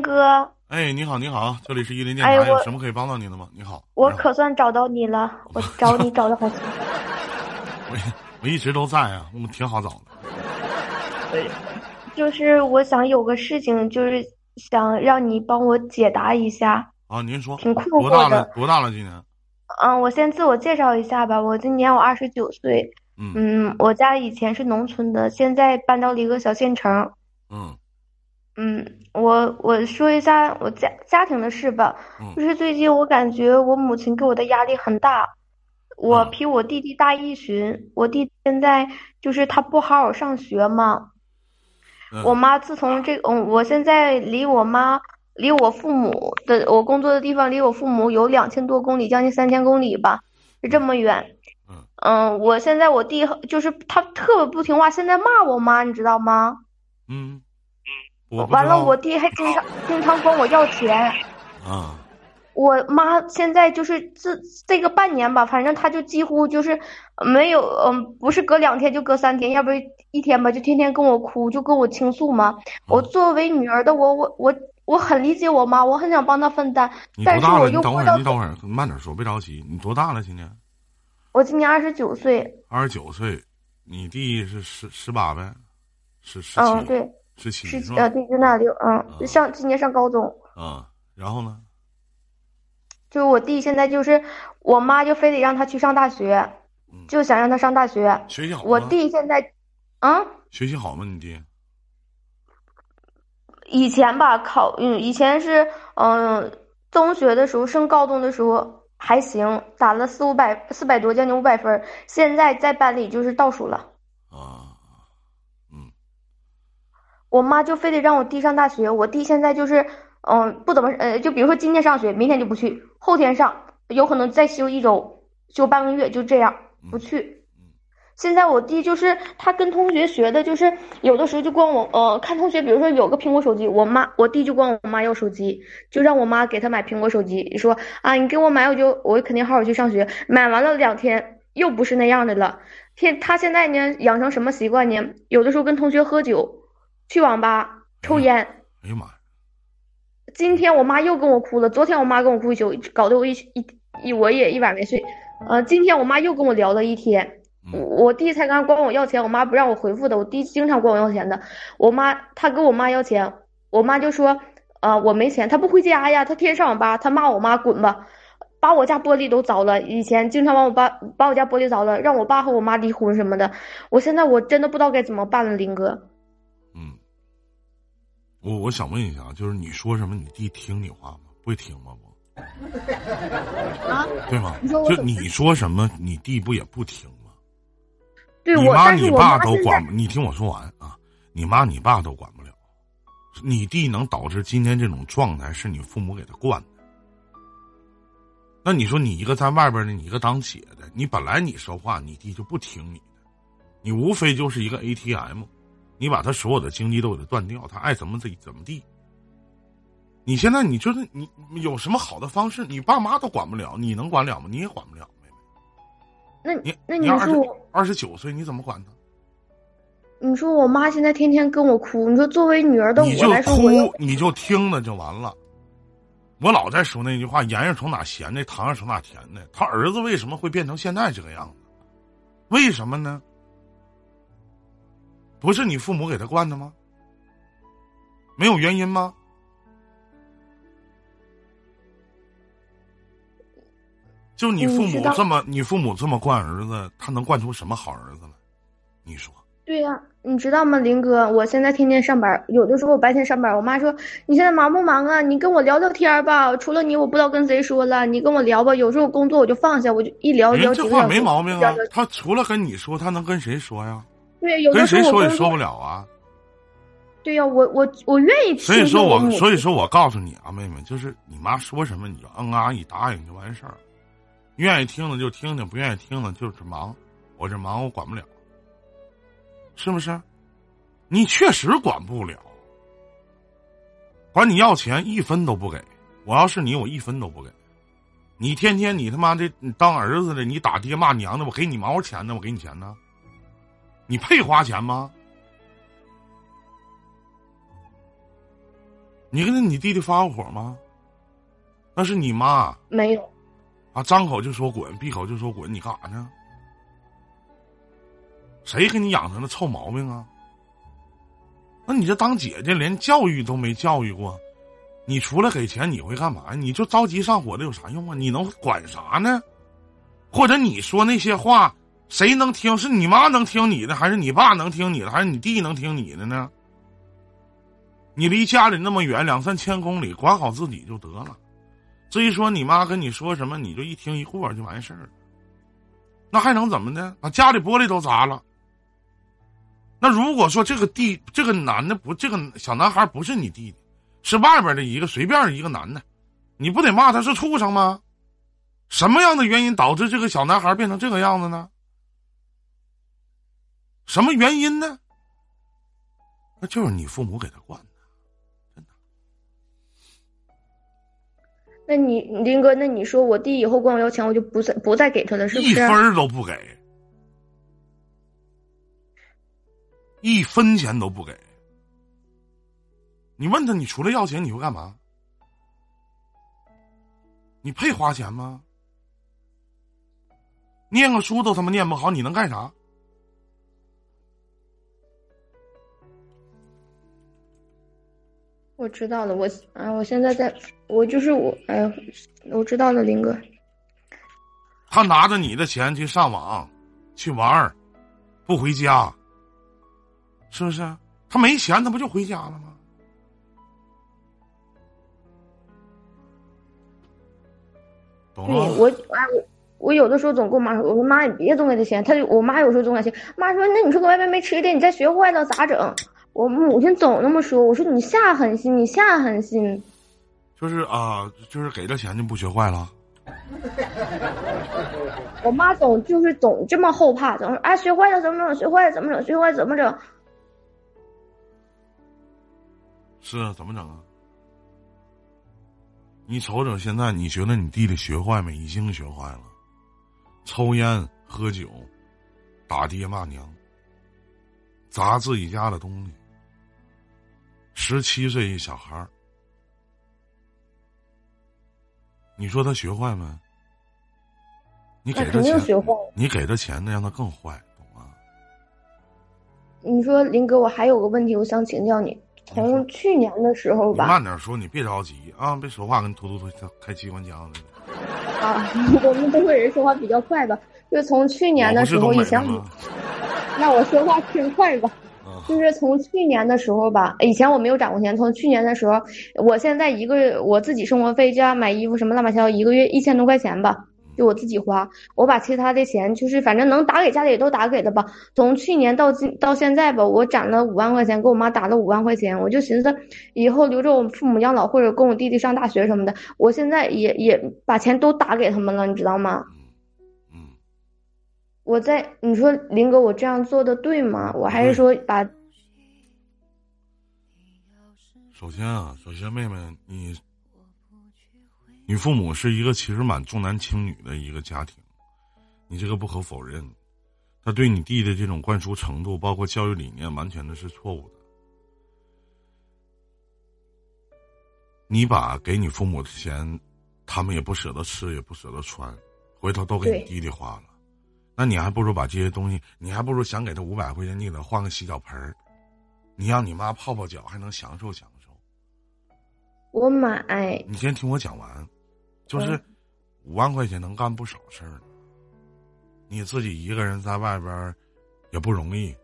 林哥，哎，你好，你好，这里是伊林电台，哎有什么可以帮到你的吗？你好，我可算找到你了，我找你找的好勤。我我一直都在啊，我们挺好找的。就是我想有个事情，就是想让你帮我解答一下，啊，您说，挺困多大了惑的？。多大了？今年？嗯，我先自我介绍一下吧，我今年我二十九岁，嗯嗯，我家以前是农村的，现在搬到了一个小县城。嗯嗯，我我说一下我家家庭的事吧，嗯就是最近我感觉我母亲给我的压力很大，我嗯比我弟弟大一旬，我弟现在就是他不好好上学嘛，嗯，我妈自从这嗯，我现在离我妈离我父母的我工作的地方离我父母有两千多公里，将近三千公里吧，是这么远。嗯嗯，我现在我弟就是他特别不听话，现在骂我妈，你知道吗？嗯，完了，我弟还经常经常管我要钱。啊，我妈现在就是这这个半年吧，反正她就几乎就是没有，嗯，不是隔两天就隔三天，要不一天吧，就天天跟我哭，就跟我倾诉嘛。我作为女儿的我，我我我很理解我妈，我很想帮她分担，但是我你多大了？你等会儿，你。等会儿，慢点说，别着急。你多大了？今年我今年二十九岁，二十九岁，你弟是十十八呗？十十嗯，七？对，十七是呃，？对，就那六，嗯，上今年上高中。啊，然后呢？就是我弟现在就是我妈就非得让他去上大学嗯，就想让他上大学。学习好我吗？弟现在，啊。学习好吗？你弟？以前吧，考嗯，以前是嗯、中学的时候升高中的时候还行，打了四五百四百多，将近五百分儿。现在在班里就是倒数了。啊，嗯我妈就非得让我弟上大学，我弟现在就是嗯、不怎么呃，就比如说今天上学，明天就不去，后天上，有可能再休一周，休半个月，就这样不去。嗯现在我弟就是他跟同学学的，就是有的时候就光我呃看同学，比如说有个苹果手机，我妈我弟就管我妈要手机，就让我妈给他买苹果手机，说啊你给我买我就我肯定好好去上学。买完了两天又不是那样的了，天他现在呢养成什么习惯呢？有的时候跟同学喝酒，去网吧抽烟。哎呀妈呀！今天我妈又跟我哭了，昨天我妈跟我哭一宿，搞得我一一一我也一晚没睡。呃，今天我妈又跟我聊了一天。我弟才刚管我要钱，我妈不让我回复的。我弟经常管我要钱的。我妈他跟我妈要钱，我妈就说，呃，我没钱，他不回家呀，他天天上网吧，他骂我妈滚吧，把我家玻璃都凿了。以前经常把我爸把我家玻璃凿了，让我爸和我妈离婚什么的。我现在我真的不知道该怎么办了，林哥。嗯，我我想问一下，就是你说什么，你弟听你话吗？不会听吗？不，啊，对吗？就你说什么，你弟不也不听吗？对我，你妈你爸都管，你听我说完啊！你妈你爸都管不了，你弟能导致今天这种状态，是你父母给他惯的。那你说你一个在外边的，你一个当姐的，你本来你说话，你弟就不听你的，你无非就是一个 ATM，你把他所有的经济都给他断掉，他爱怎么地怎么地。你现在你就是你有什么好的方式，你爸妈都管不了，你能管了吗？你也管不了，妹妹。那你那你说我，二十九岁，你怎么管他？你说我妈现在天天跟我哭，你说作为女儿的你就我来说，哭我又，你就听了就完了。我老在说那句话：盐是从哪咸的，糖是从哪甜的。他儿子为什么会变成现在这个样子？为什么呢？不是你父母给他惯的吗？没有原因吗？就你父母这么，你父母这么惯儿子，他能惯出什么好儿子来？你说？对呀、你知道吗，林哥？我现在天天上班，有的时候我白天上班，我妈说你现在忙不忙啊？你跟我聊聊天儿吧，除了你，我不知道跟谁说了，你跟我聊吧。有时候工作我就放下，我就一聊人聊。这话没毛病啊。他除了跟你说，他能跟谁说呀？对，有跟的时谁说也说不了啊。对呀、我我我愿意所以说我，所以说我告诉你啊，妹妹，就是你妈说什么你就嗯啊一答应就完事儿，愿意听的就听听，不愿意听的就是忙，我这忙我管不了，是不是？你确实管不了，管你要钱一分都不给，我要是你，我一分都不给。你天天你他妈的你当儿子的，你打爹骂娘的，我给你毛钱呢？我给你钱呢？你配花钱吗？你跟你弟弟发过火吗？那是你妈没有，啊，张口就说滚，闭口就说滚，你干啥呢？谁给你养成的臭毛病啊？那你这当姐姐连教育都没教育过，你除了给钱你会干嘛呀？你就着急上火的有啥用啊？你能管啥呢？或者你说那些话，谁能听？是你妈能听你的，还是你爸能听你的，还是你弟能听你的呢？你离家里那么远，两三千公里，管好自己就得了。至于说你妈跟你说什么，你就一听一过就完事儿了。那还能怎么的？把家里玻璃都砸了。那如果说这个弟这个男的不，这个小男孩不是你弟弟，是外边的一个随便一个男的，你不得骂他是畜生吗？什么样的原因导致这个小男孩变成这个样子呢？什么原因呢？那就是你父母给他惯的，真的。那你林哥，那你说我弟以后管我要钱，我就不再不再给他了，是不是？一分儿都不给，一分钱都不给。你问他，你除了要钱，你会干嘛？你配花钱吗？念个书都他妈念不好，你能干啥？我知道了，我啊，我现在在，我就是我，哎，我知道了，林哥。他拿着你的钱去上网，去玩儿，不回家，是不是？他没钱，他不就回家了吗？懂？我，哎，我我有的时候总跟我妈说，我说妈，你别总给他钱。他就我妈有时候总给他钱，妈说那你说搁外面没吃的，你再学坏了咋整？我母亲总那么说，我说你下狠心，你下狠心。就是啊，就是给了钱就不学坏了。我妈总就是总这么后怕，总说哎学坏了怎么整？学坏了怎么整？学坏了怎么整？是啊，怎么整啊？你瞅瞅现在，你觉得你弟弟学坏没？已经学坏了，抽烟、喝酒、打爹骂娘、砸自己家的东西。十七岁一小孩儿，你说他学坏没？你给他肯定钱，学坏了。你给他钱，那让他更坏，懂吗？你说林哥，我还有个问题，我想请教你。从去年的时候吧，慢点说，你别着急啊，别说话跟突突突开机关枪似的。啊，我们东北人说话比较快吧，就从去年的时候，以前？那我说话挺快吧。就是从去年的时候吧，以前我没有攒过钱。从去年的时候，我现在一个月我自己生活费加买衣服什么乱七八糟，一个月一千多块钱吧，就我自己花。我把其他的钱就是反正能打给家里都打给了吧。从去年到今到现在吧，我攒了五万块钱，给我妈打了五万块钱。我就寻思以后留着我父母养老，或者供我弟弟上大学什么的。我现在也也把钱都打给他们了，你知道吗？我在你说林哥，我这样做的对吗？我还是说把首先啊，首先妹妹，你你父母是一个其实蛮重男轻女的一个家庭，你这个不可否认。他对你弟的这种灌输程度，包括教育理念，完全的是错误的。你把给你父母的钱，他们也不舍得吃，也不舍得穿，回头都给你弟弟花了，那你还不如把这些东西，你还不如想给他五百块钱，你给他换个洗脚盆儿，你让你妈泡泡脚，还能享受享受。我买。你先听我讲完，就是嗯五万块钱能干不少事儿呢。你自己一个人在外边儿也不容易，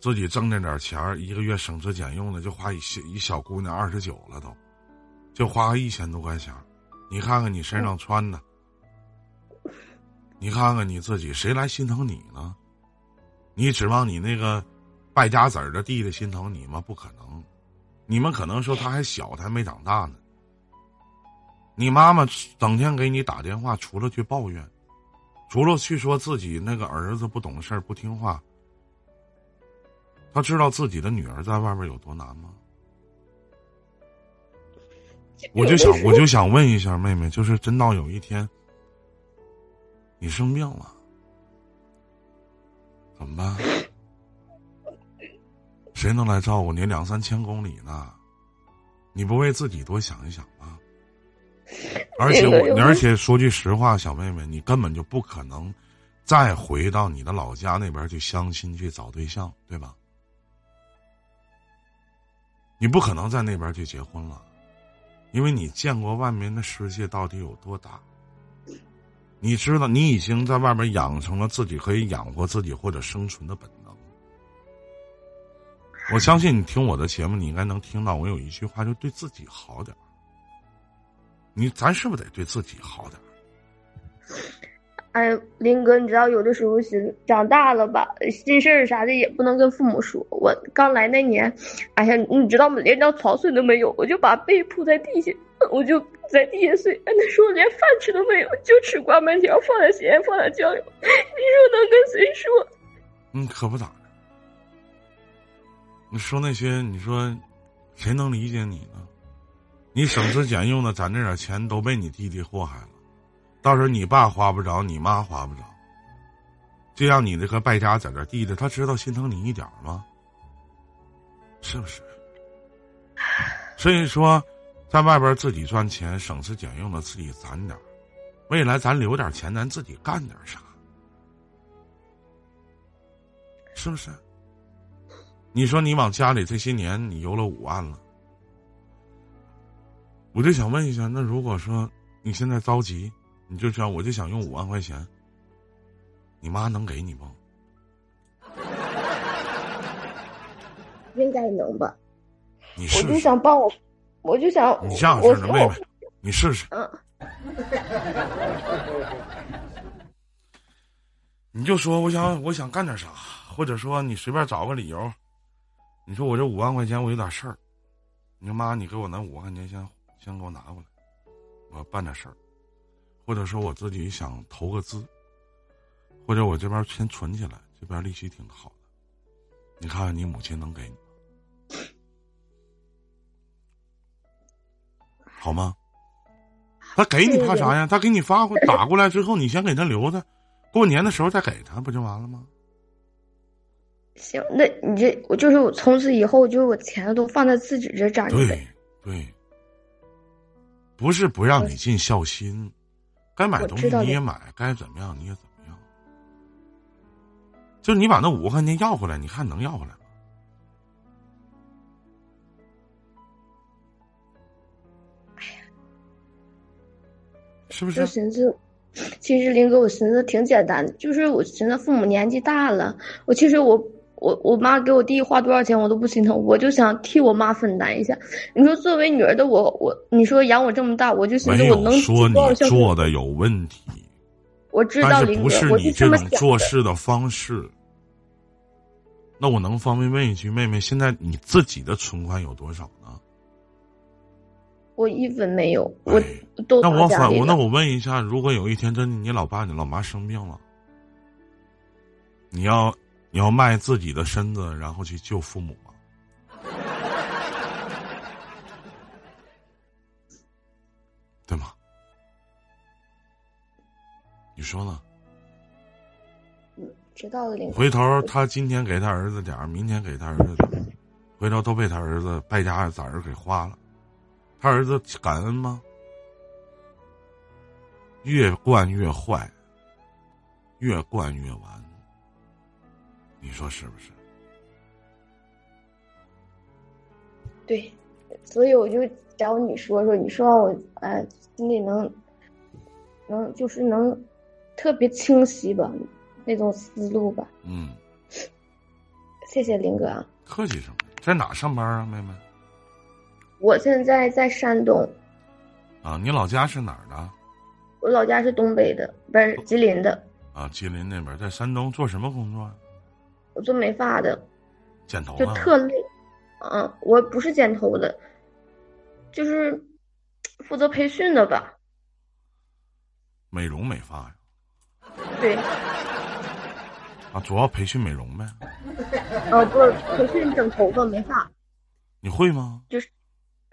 自己挣那点钱儿，一个月省吃俭用的就花一小一小姑娘二十九了都，就花个一千多块钱。你看看你身上穿的，你看看你自己，谁来心疼你呢？你指望你那个败家子儿的弟弟心疼你吗？不可能。你们可能说他还小，他还没长大呢。你妈妈整天给你打电话，除了去抱怨，除了去说自己那个儿子不懂事儿、不听话，他知道自己的女儿在外面有多难吗？我就想，我就想问一下妹妹，就是真到有一天你生病了，怎么办？谁能来照顾你？两三千公里呢，你不为自己多想一想吗？而且我，而且说句实话，小妹妹，你根本就不可能再回到你的老家那边去相亲去找对象，对吧？你不可能在那边去结婚了，因为你见过外面的世界到底有多大。你知道，你已经在外面养成了自己可以养活自己或者生存的本能。我相信你听我的节目，你应该能听到我有一句话，就对自己好点儿你咱是不是得对自己好点儿哎，林哥，你知道有的时候心长大了吧，心事儿啥的也不能跟父母说。我刚来那年，哎呀，你知道吗？连张床睡都没有，我就把被铺在地下，我就在地下睡。那时候连饭吃都没有，就吃挂面条，放点咸，放点酱油。你说能跟谁说？嗯，可不咋的。你说那些，你说谁能理解你呢？你省吃俭用的攒这点钱，都被你弟弟祸害了。到时候你爸花不着，你妈花不着，就让你这个败家在这弟弟，他知道心疼你一点吗？是不是？所以说，在外边自己赚钱，省吃俭用的自己攒点未来咱留点钱，咱自己干点啥？是不是？你说你往家里这些年你邮了五万了，我就想问一下，那如果说你现在着急？你就想，我就想用五万块钱，你妈能给你不？应该能吧。你试试。我就想帮我，我就想。你这样式的妹妹，你试试。嗯。你就说我想我想干点啥，或者说你随便找个理由。你说我这五万块钱我有点事儿，你说妈，你给我那五万块钱先先给我拿过来，我要办点事儿。或者说我自己想投个资，或者我这边先存起来，这边利息挺好的，你看看你母亲能给你，好吗？他给你怕啥呀？他给你发过打过来之后，你先给他留着，过年的时候再给他，不就完了吗？行，那你这我就是我从此以后就是我钱都放在自己这攒着对对，不是不让你尽孝心。该买东西你也买，该怎么样你也怎么样。就你把那五万块钱要回来，你看能要回来吗？是不是？我寻思，其实林哥，我寻思挺简单的，就是我寻思父母年纪大了，我其实我。我我妈给我弟花多少钱我都不心疼，我就想替我妈分担一下。你说作为女儿的我，我你说养我这么大，我就寻思我能说你做的有问题。我知道，不是你这种做事的方式。那我能方便问一句，妹妹，现在你自己的存款有多少呢？我一分没有，我都那我反我那我问一下，如果有一天真的你老爸你老妈生病了，你要？你要卖自己的身子，然后去救父母吗？对吗？你说呢？嗯，知道了。回头他今天给他儿子点儿，明天给他儿子点儿，回头都被他儿子败家子儿给花了。他儿子感恩吗？越惯越坏，越惯越完。你说是不是？对，所以我就找你说说，你说我呃心里能能就是能特别清晰吧，那种思路吧。嗯，谢谢林哥。客气什么？在哪上班啊，妹妹？我现在在山东。啊，你老家是哪儿的？我老家是东北的，不是吉林的。啊，吉林那边在山东做什么工作？我做美发的，剪头就特累，嗯，我不是剪头的，就是负责培训的吧。美容美发呀？对。啊，主要培训美容呗。哦，不是培训整头发美发。你会吗？就是，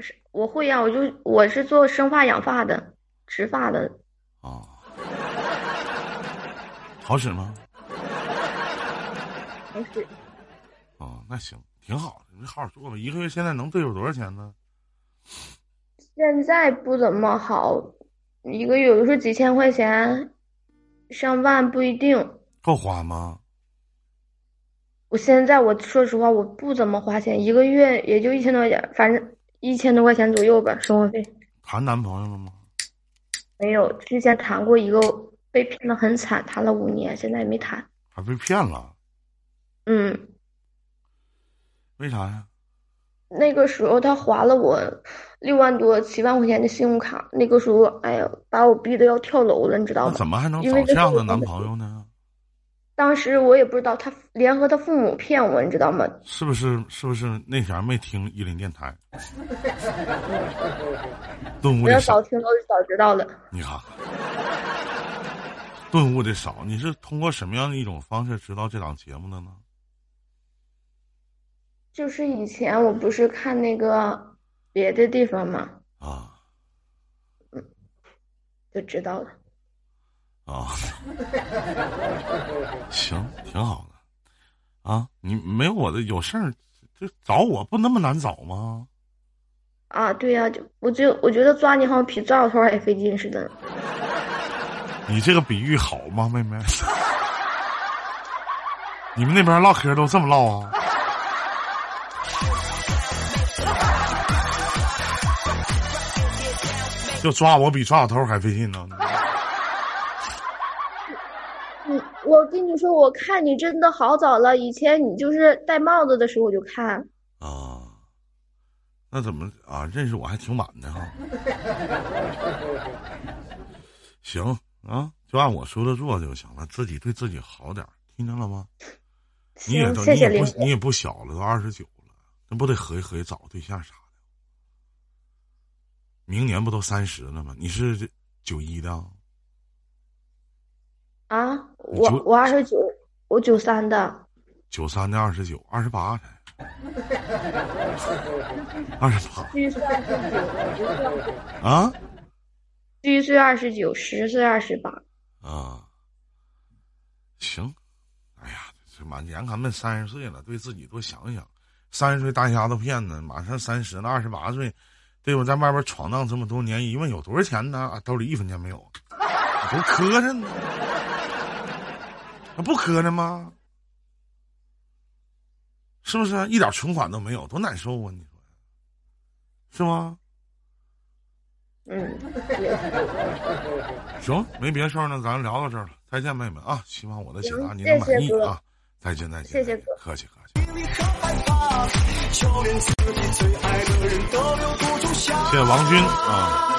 是我会呀，我就我是做生发养发的，植发的。啊。好使吗？好使，哦，那行，挺好的，你好好做吧。一个月现在能对付多少钱呢？现在不怎么好，一个月有的时候几千块钱，上万不一定。够花吗？我现在我说实话，我不怎么花钱，一个月也就一千多块钱，反正一千多块钱左右吧，生活费。谈男朋友了吗？没有，之前谈过一个，被骗的很惨，谈了五年，现在也没谈。还被骗了？嗯。为啥呀？那个时候他划了我六万多、七万块钱的信用卡，那个时候，哎呀，把我逼得要跳楼了，你知道吗？怎么还能找这样的男朋友呢？当时我也不知道，他联合他父母骗我，你知道吗？是不是？是不是那前没听伊林电台？顿悟的少，听都早知道了。你看，顿悟的少，你是通过什么样的一种方式知道这档节目的呢？就是以前我不是看那个别的地方吗？啊，嗯，就知道了。啊，行，挺好的，啊，你没有我的有事儿，就找我不那么难找吗？啊，对呀，就我就我觉得抓你好像比抓小偷还费劲似的。你这个比喻好吗，妹妹？你们那边唠嗑都这么唠啊？就抓我比抓小偷还费劲呢。我跟你说，我看你真的好早了。以前你就是戴帽子的时候我就看。啊，那怎么啊？认识我还挺晚的哈。行啊，就按我说的做就行了，自己对自己好点听见了吗？你也都你也不你也不小了，都二十九了，那不得合计合计找对象啥的？明年不都三十了吗？你是九一的？啊，我我二十九，我九三的，九三的二十九，二十八才，二十八，虚岁二十九，啊，虚岁二十九，实岁二十八，啊，行，哎呀，这满眼看奔三十岁了，对自己多想想，三十岁大丫头片子，马上三十了，二十八岁，对我在外边闯荡这么多年，一问有多少钱呢？兜里一分钱没有，多磕碜呢。不磕碜吗？是不是一点存款都没有，多难受啊！你说，是吗？嗯，行，没别的事儿了，咱聊到这儿了，再见，妹妹啊！希望我的解答您能满意啊！再见，再见，谢谢哥，客气客气。谢谢王军啊。